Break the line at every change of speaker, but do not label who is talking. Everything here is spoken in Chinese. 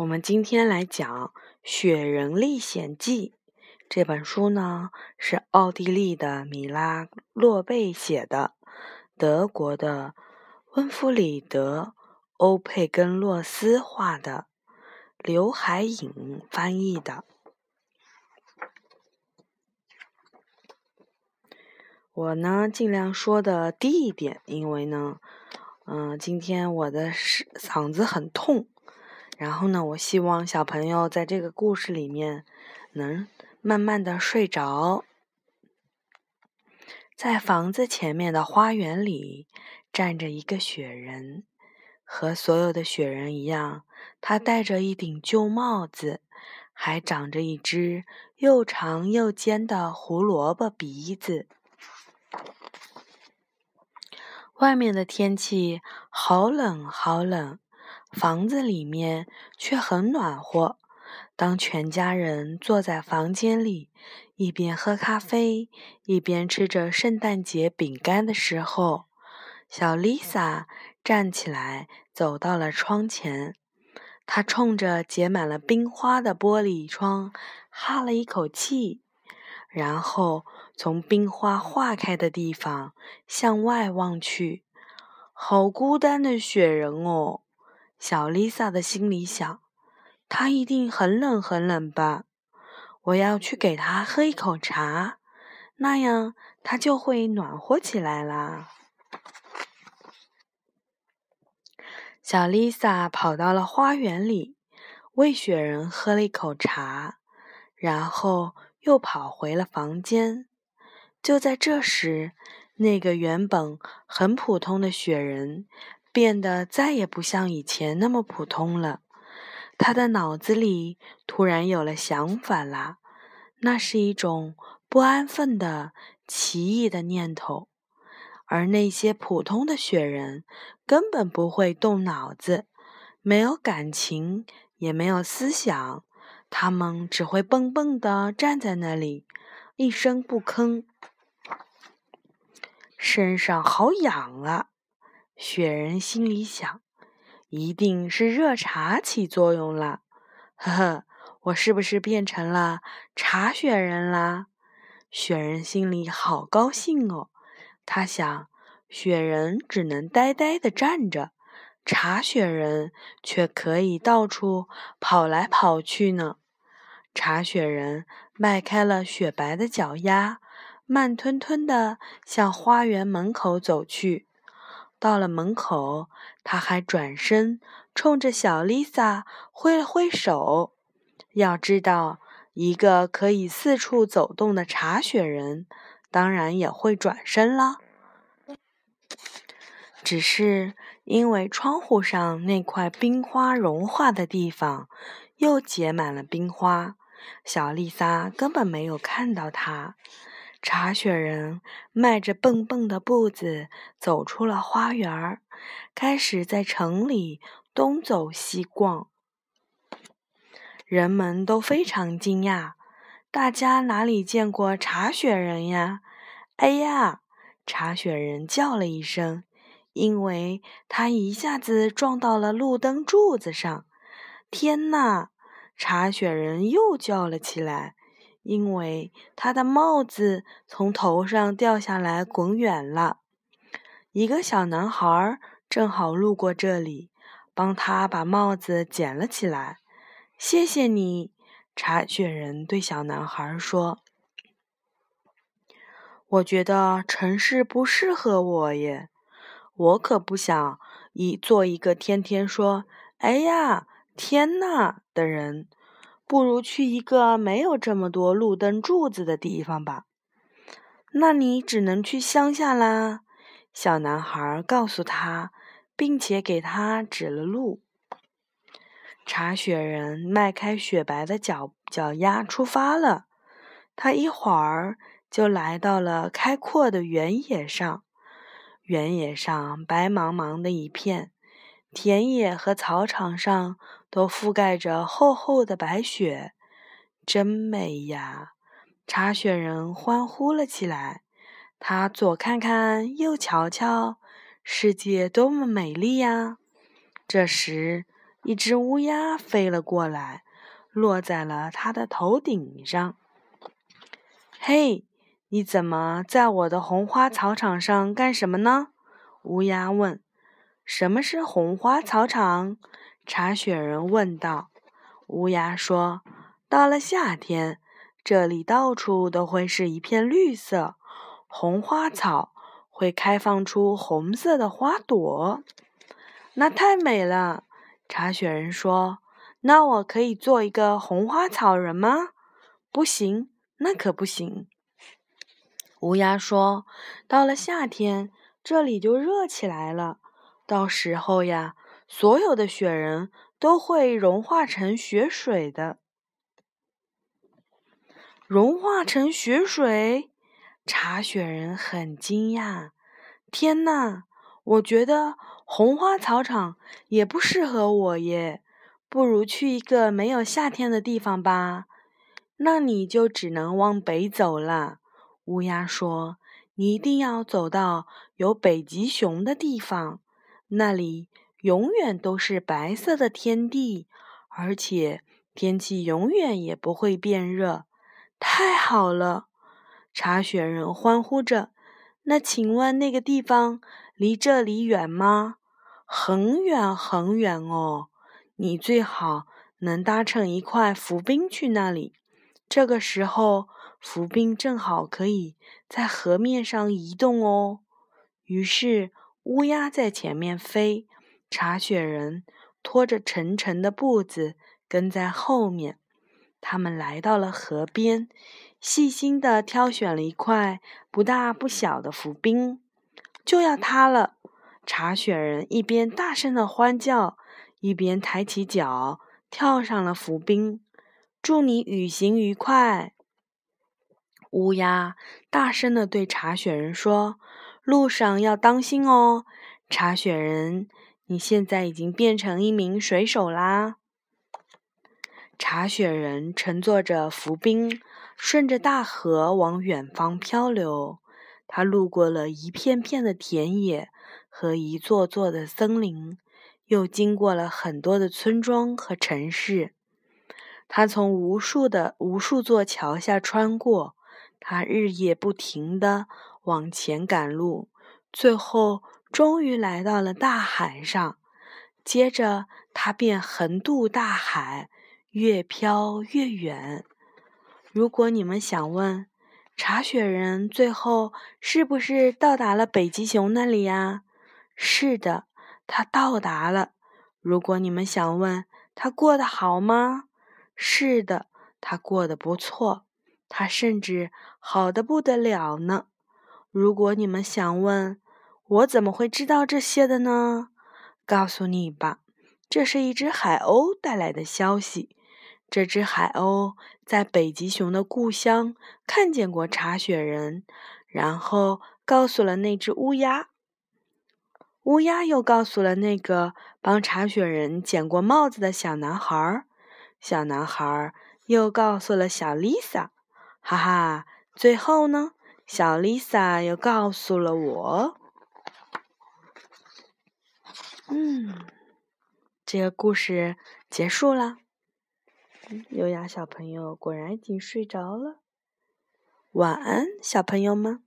我们今天来讲《雪人历险记》这本书呢，是奥地利的米拉洛贝写的，德国的温弗里德·欧佩根洛斯画的，刘海颖翻译的。我呢，尽量说的低一点，因为呢，嗯，今天我的是嗓子很痛。然后呢，我希望小朋友在这个故事里面能慢慢的睡着。在房子前面的花园里站着一个雪人，和所有的雪人一样，他戴着一顶旧帽子，还长着一只又长又尖的胡萝卜鼻子。外面的天气好冷，好冷。房子里面却很暖和。当全家人坐在房间里，一边喝咖啡，一边吃着圣诞节饼干的时候，小丽莎站起来，走到了窗前。她冲着结满了冰花的玻璃窗哈了一口气，然后从冰花化开的地方向外望去。好孤单的雪人哦！小丽萨的心里想：“他一定很冷很冷吧？我要去给他喝一口茶，那样他就会暖和起来啦。”小丽萨跑到了花园里，为雪人喝了一口茶，然后又跑回了房间。就在这时，那个原本很普通的雪人。变得再也不像以前那么普通了。他的脑子里突然有了想法啦，那是一种不安分的奇异的念头。而那些普通的雪人根本不会动脑子，没有感情，也没有思想，他们只会蹦蹦的站在那里，一声不吭。身上好痒啊！雪人心里想：“一定是热茶起作用了。”呵呵，我是不是变成了茶雪人啦？雪人心里好高兴哦。他想：雪人只能呆呆的站着，茶雪人却可以到处跑来跑去呢。茶雪人迈开了雪白的脚丫，慢吞吞的向花园门口走去。到了门口，他还转身冲着小丽萨挥了挥手。要知道，一个可以四处走动的茶雪人，当然也会转身了。只是因为窗户上那块冰花融化的地方又结满了冰花，小丽萨根本没有看到他。茶雪人迈着笨笨的步子走出了花园，开始在城里东走西逛。人们都非常惊讶，大家哪里见过茶雪人呀？哎呀！茶雪人叫了一声，因为他一下子撞到了路灯柱子上。天哪！茶雪人又叫了起来。因为他的帽子从头上掉下来，滚远了。一个小男孩正好路过这里，帮他把帽子捡了起来。谢谢你，茶雪人对小男孩说：“我觉得城市不适合我耶，我可不想一做一个天天说‘哎呀，天呐’的人。”不如去一个没有这么多路灯柱子的地方吧。那你只能去乡下啦。小男孩告诉他，并且给他指了路。茶雪人迈开雪白的脚脚丫出发了。他一会儿就来到了开阔的原野上。原野上白茫茫的一片。田野和草场上都覆盖着厚厚的白雪，真美呀！茶雪人欢呼了起来。他左看看，右瞧瞧，世界多么美丽呀！这时，一只乌鸦飞了过来，落在了他的头顶上。嘿，你怎么在我的红花草场上干什么呢？乌鸦问。什么是红花草场？茶雪人问道。乌鸦说：“到了夏天，这里到处都会是一片绿色，红花草会开放出红色的花朵。那太美了。”茶雪人说：“那我可以做一个红花草人吗？”“不行，那可不行。”乌鸦说：“到了夏天，这里就热起来了。到时候呀，所有的雪人都会融化成雪水的。”融化成雪水，茶雪人很惊讶。天哪！我觉得红花草场也不适合我耶，不如去一个没有夏天的地方吧。那你就只能往北走了。乌鸦说：“你一定要走到有北极熊的地方，那里永远都是白色的天地，而且天气永远也不会变热。”太好了！茶雪人欢呼着。那请问那个地方？离这里远吗？很远很远哦。你最好能搭乘一块浮冰去那里。这个时候，浮冰正好可以在河面上移动哦。于是，乌鸦在前面飞，茶雪人拖着沉沉的步子跟在后面。他们来到了河边，细心地挑选了一块不大不小的浮冰。就要塌了！茶雪人一边大声的欢叫，一边抬起脚跳上了浮冰。祝你旅行愉快！乌鸦大声的对茶雪人说：“路上要当心哦！”茶雪人，你现在已经变成一名水手啦！茶雪人乘坐着浮冰，顺着大河往远方漂流。他路过了一片片的田野和一座座的森林，又经过了很多的村庄和城市。他从无数的无数座桥下穿过，他日夜不停地往前赶路，最后终于来到了大海上。接着，他便横渡大海，越飘越远。如果你们想问，茶雪人最后是不是到达了北极熊那里呀？是的，他到达了。如果你们想问他过得好吗？是的，他过得不错。他甚至好的不得了呢。如果你们想问我怎么会知道这些的呢？告诉你吧，这是一只海鸥带来的消息。这只海鸥在北极熊的故乡看见过茶雪人，然后告诉了那只乌鸦。乌鸦又告诉了那个帮茶雪人捡过帽子的小男孩，小男孩又告诉了小丽萨。哈哈，最后呢，小 Lisa 又告诉了我。嗯，这个故事结束了。优雅小朋友果然已经睡着了，晚安，小朋友们。